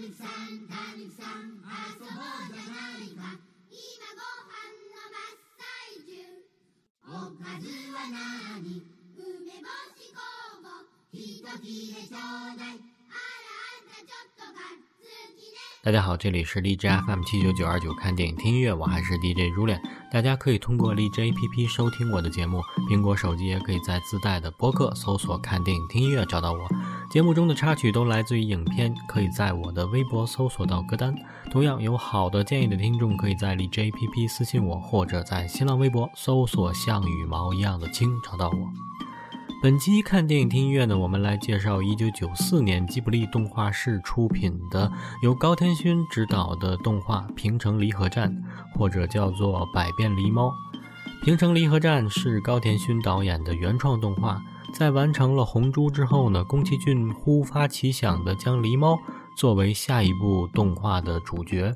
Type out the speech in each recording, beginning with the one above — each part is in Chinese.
ぬきさんたぬきさん遊ぼうじゃないか今ご飯の真っ最中おかずはなに梅干し工房一切れちょうだい大家好，这里是荔枝 FM 七九九二九，看电影听音乐，我还是 DJ 如恋。大家可以通过荔枝 APP 收听我的节目，苹果手机也可以在自带的播客搜索“看电影听音乐”找到我。节目中的插曲都来自于影片，可以在我的微博搜索到歌单。同样有好的建议的听众，可以在荔枝 APP 私信我，或者在新浪微博搜索“像羽毛一样的青”找到我。本期看电影听音乐呢，我们来介绍1994年吉卜力动画室出品的由高天勋执导的动画《平城离合战》，或者叫做《百变狸猫》。《平城离合战》是高田勋导演的原创动画，在完成了《红猪》之后呢，宫崎骏忽发奇想的将狸猫作为下一部动画的主角，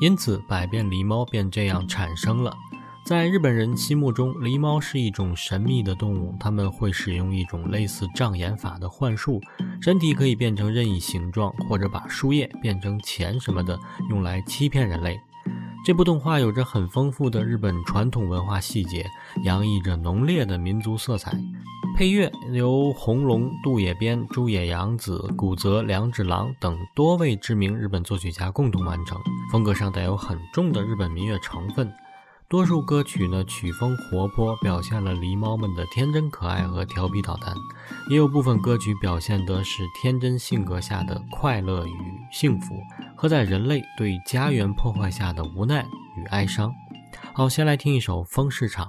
因此《百变狸猫》便这样产生了。在日本人心目中，狸猫是一种神秘的动物，他们会使用一种类似障眼法的幻术，身体可以变成任意形状，或者把树叶变成钱什么的，用来欺骗人类。这部动画有着很丰富的日本传统文化细节，洋溢着浓烈的民族色彩。配乐由红龙、渡野边、猪野洋子、古泽良治郎等多位知名日本作曲家共同完成，风格上带有很重的日本民乐成分。多数歌曲呢曲风活泼，表现了狸猫们的天真可爱和调皮捣蛋；也有部分歌曲表现的是天真性格下的快乐与幸福，和在人类对家园破坏下的无奈与哀伤。好，先来听一首《风市场》。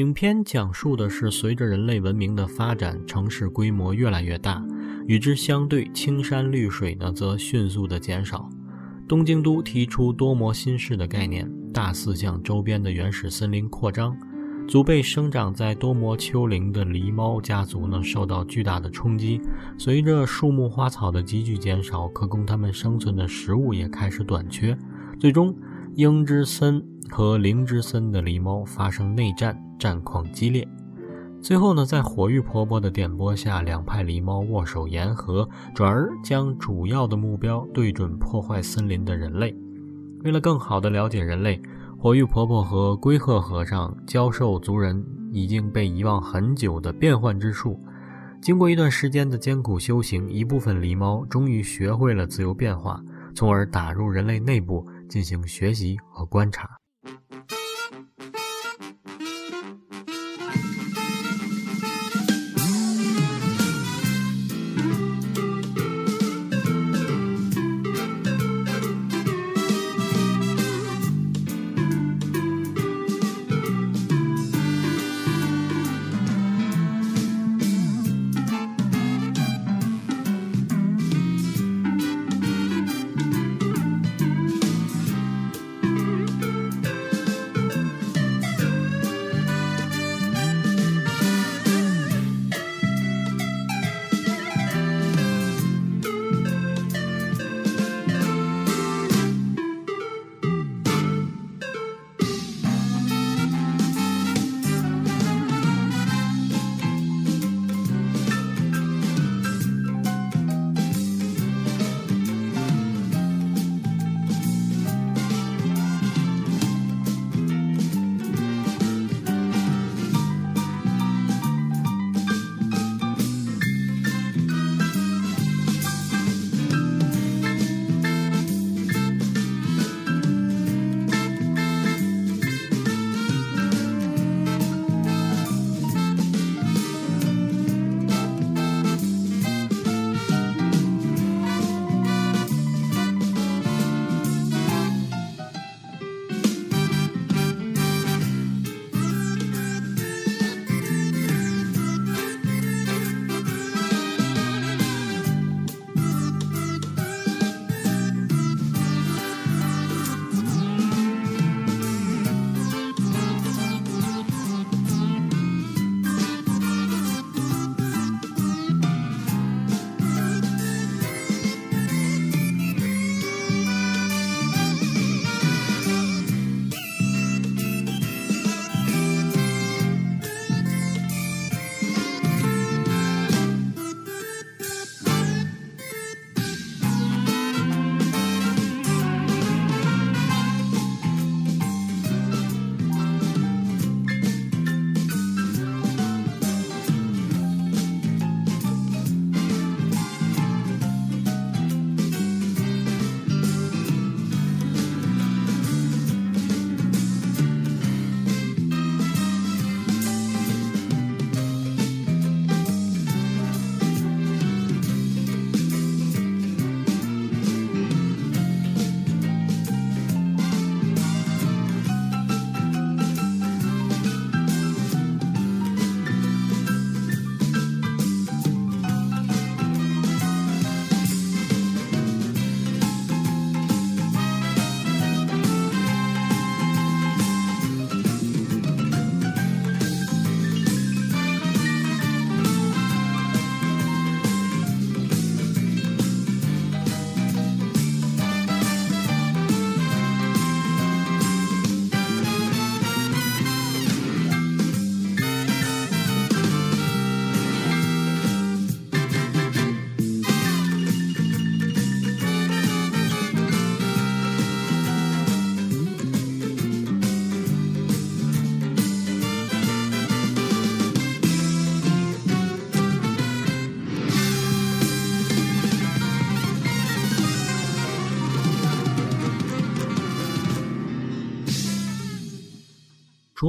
影片讲述的是，随着人类文明的发展，城市规模越来越大，与之相对，青山绿水呢则迅速的减少。东京都提出多模新市的概念，大肆向周边的原始森林扩张，祖辈生长在多摩丘陵的狸猫家族呢受到巨大的冲击。随着树木花草的急剧减少，可供它们生存的食物也开始短缺。最终，鹰之森和灵之森的狸猫发生内战。战况激烈，最后呢，在火玉婆婆的点拨下，两派狸猫握手言和，转而将主要的目标对准破坏森林的人类。为了更好地了解人类，火玉婆婆和龟鹤和尚教授族人已经被遗忘很久的变换之术。经过一段时间的艰苦修行，一部分狸猫终于学会了自由变化，从而打入人类内部进行学习和观察。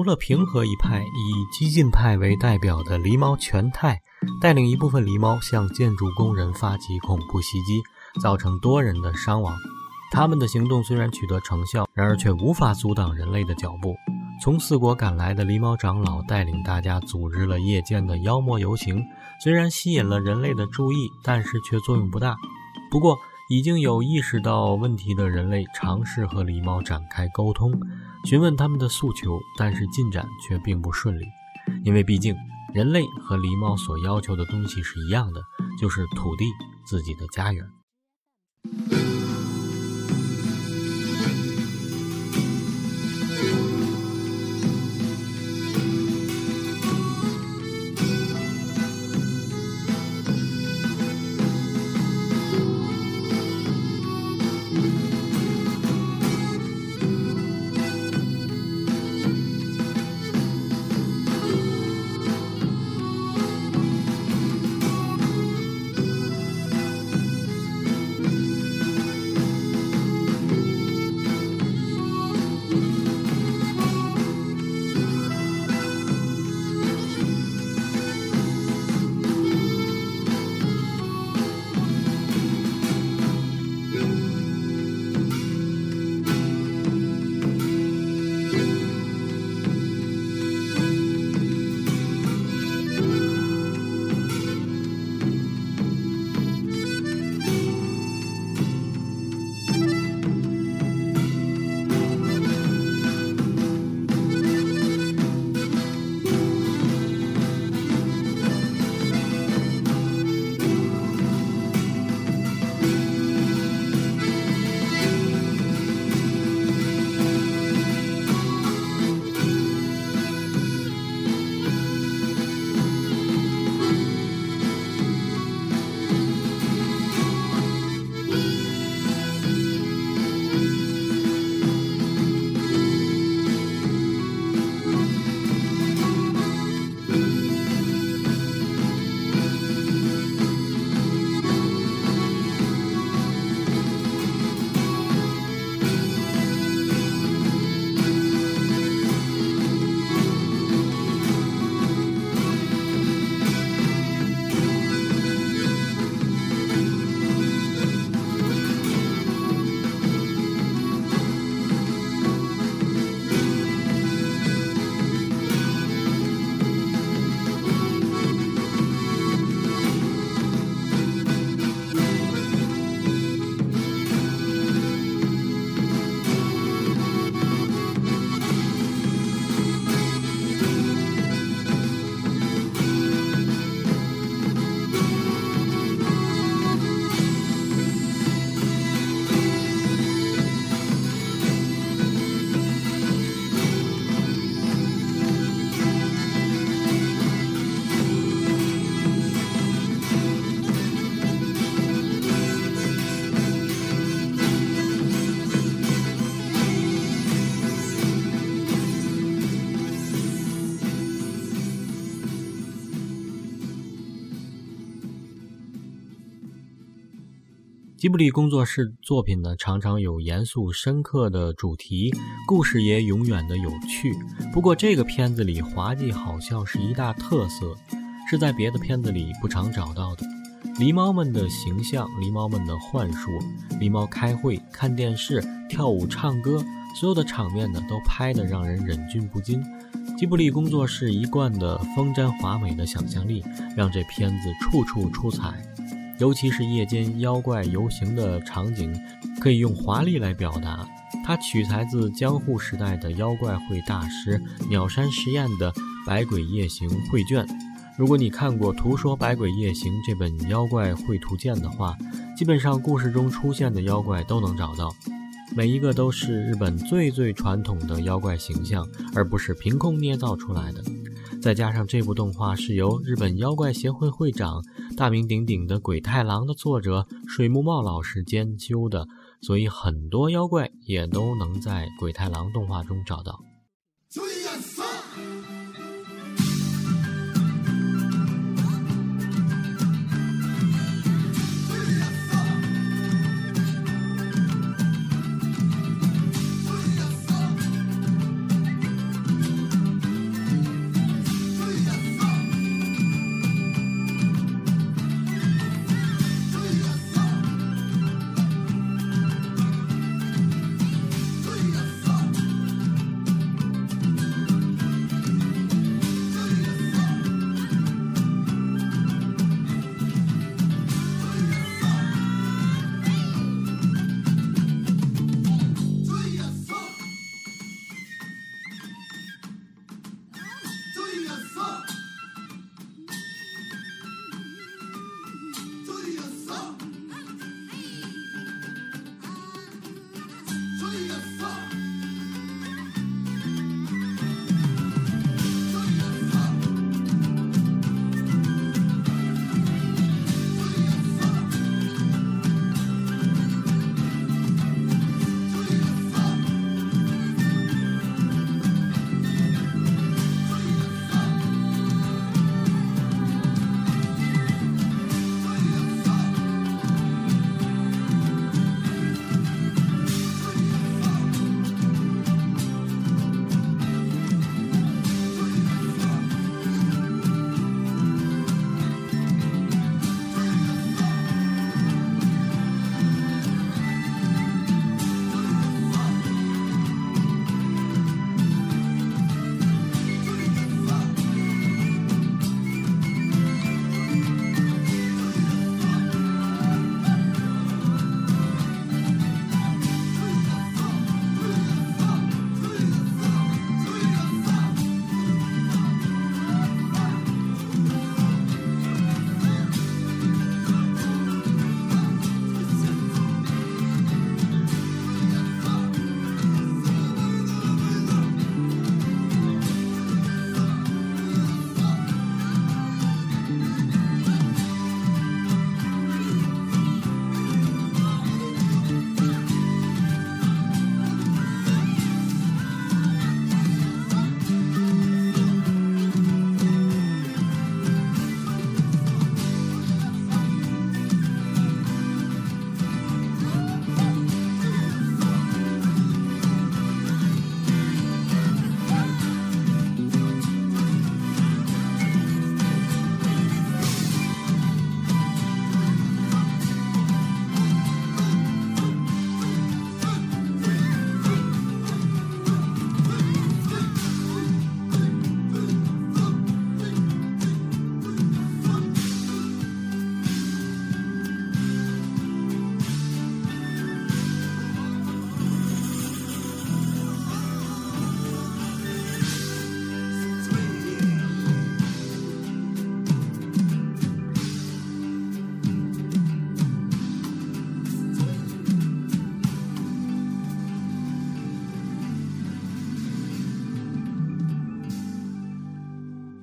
除了平和一派以激进派为代表的狸猫全太带领一部分狸猫向建筑工人发起恐怖袭击，造成多人的伤亡。他们的行动虽然取得成效，然而却无法阻挡人类的脚步。从四国赶来的狸猫长老带领大家组织了夜间的妖魔游行，虽然吸引了人类的注意，但是却作用不大。不过，已经有意识到问题的人类尝试和狸猫展开沟通，询问他们的诉求，但是进展却并不顺利，因为毕竟人类和狸猫所要求的东西是一样的，就是土地，自己的家园。吉卜力工作室作品呢，常常有严肃深刻的主题，故事也永远的有趣。不过这个片子里滑稽好笑是一大特色，是在别的片子里不常找到的。狸猫们的形象，狸猫们的幻术，狸猫开会、看电视、跳舞、唱歌，所有的场面呢，都拍得让人忍俊不禁。吉卜力工作室一贯的风筝华美的想象力，让这片子处处出彩。尤其是夜间妖怪游行的场景，可以用华丽来表达。它取材自江户时代的妖怪绘大师鸟山实验的《百鬼夜行绘卷》。如果你看过《图说百鬼夜行》这本妖怪绘图鉴的话，基本上故事中出现的妖怪都能找到，每一个都是日本最最传统的妖怪形象，而不是凭空捏造出来的。再加上这部动画是由日本妖怪协会会长、大名鼎鼎的鬼太郎的作者水木茂老师监修的，所以很多妖怪也都能在鬼太郎动画中找到。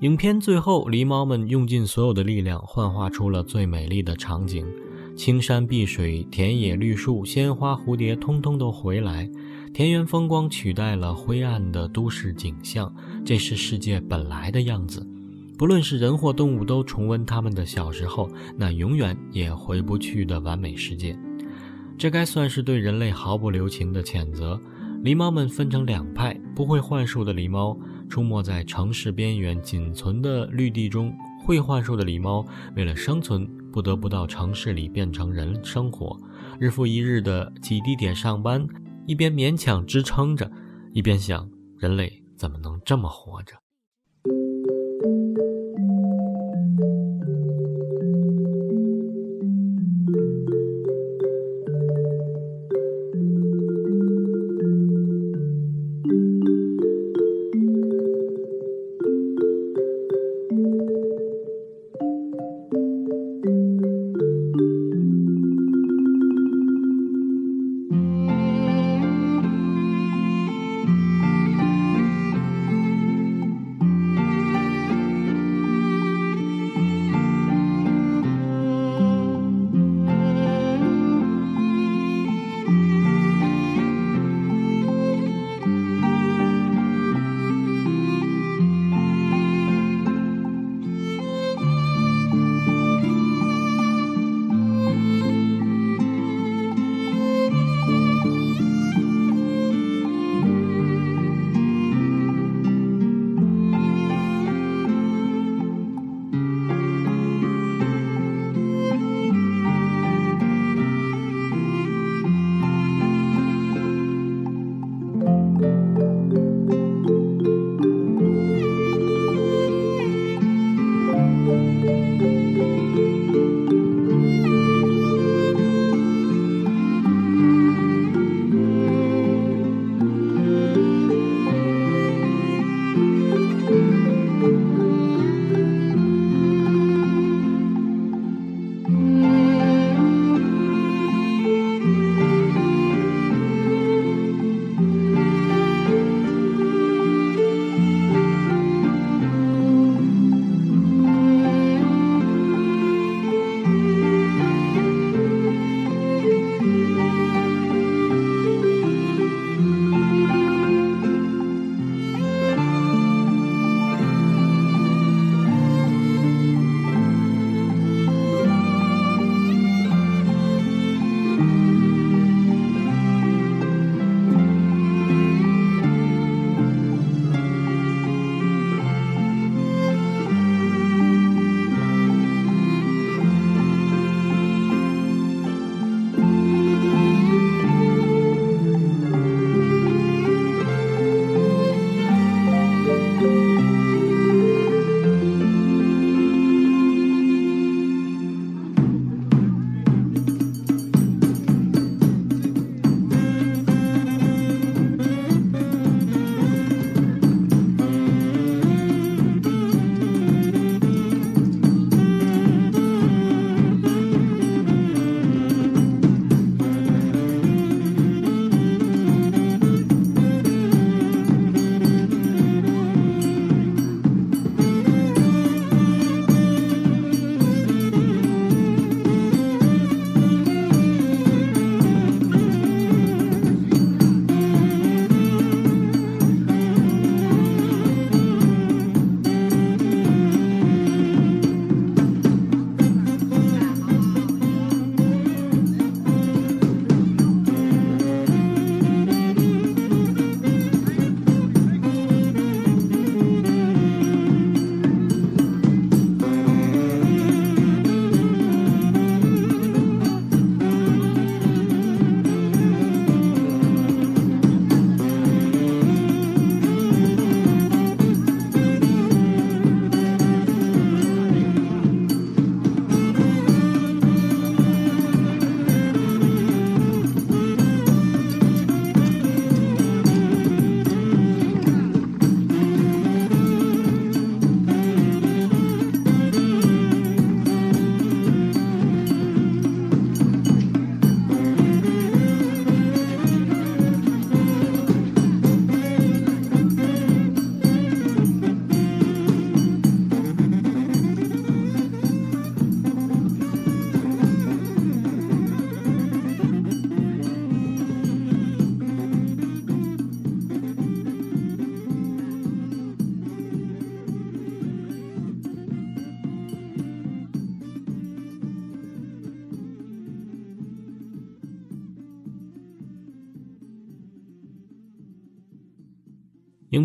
影片最后，狸猫们用尽所有的力量，幻化出了最美丽的场景：青山碧水、田野绿树、鲜花蝴蝶，通通都回来。田园风光取代了灰暗的都市景象，这是世界本来的样子。不论是人或动物，都重温他们的小时候，那永远也回不去的完美世界。这该算是对人类毫不留情的谴责。狸猫们分成两派：不会幻术的狸猫出没在城市边缘仅存的绿地中；会幻术的狸猫为了生存，不得不到城市里变成人生活，日复一日的挤地铁上班，一边勉强支撑着，一边想：人类怎么能这么活着？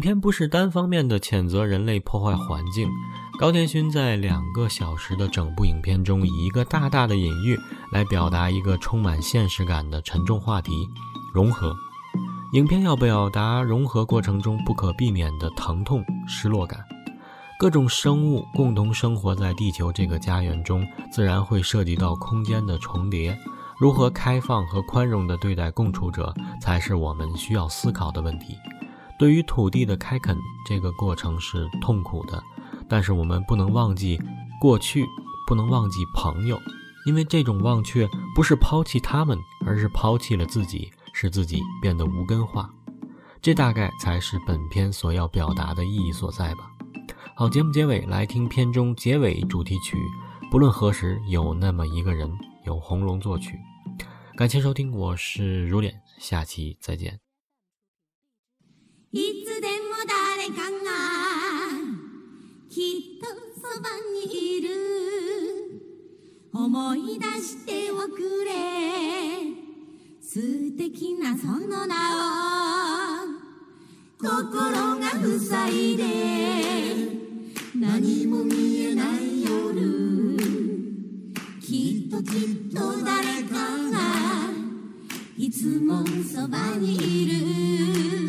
片不是单方面的谴责人类破坏环境。高田勋在两个小时的整部影片中，以一个大大的隐喻来表达一个充满现实感的沉重话题——融合。影片要表达融合过程中不可避免的疼痛、失落感。各种生物共同生活在地球这个家园中，自然会涉及到空间的重叠。如何开放和宽容地对待共处者，才是我们需要思考的问题。对于土地的开垦，这个过程是痛苦的，但是我们不能忘记过去，不能忘记朋友，因为这种忘却不是抛弃他们，而是抛弃了自己，使自己变得无根化。这大概才是本片所要表达的意义所在吧。好，节目结尾来听片中结尾主题曲。不论何时，有那么一个人，由红龙作曲。感谢收听，我是如脸，下期再见。いつでも誰かがきっとそばにいる。思い出しておくれ素敵なその名を心が塞いで何も見えない夜。きっときっと誰かがいつもそばにいる。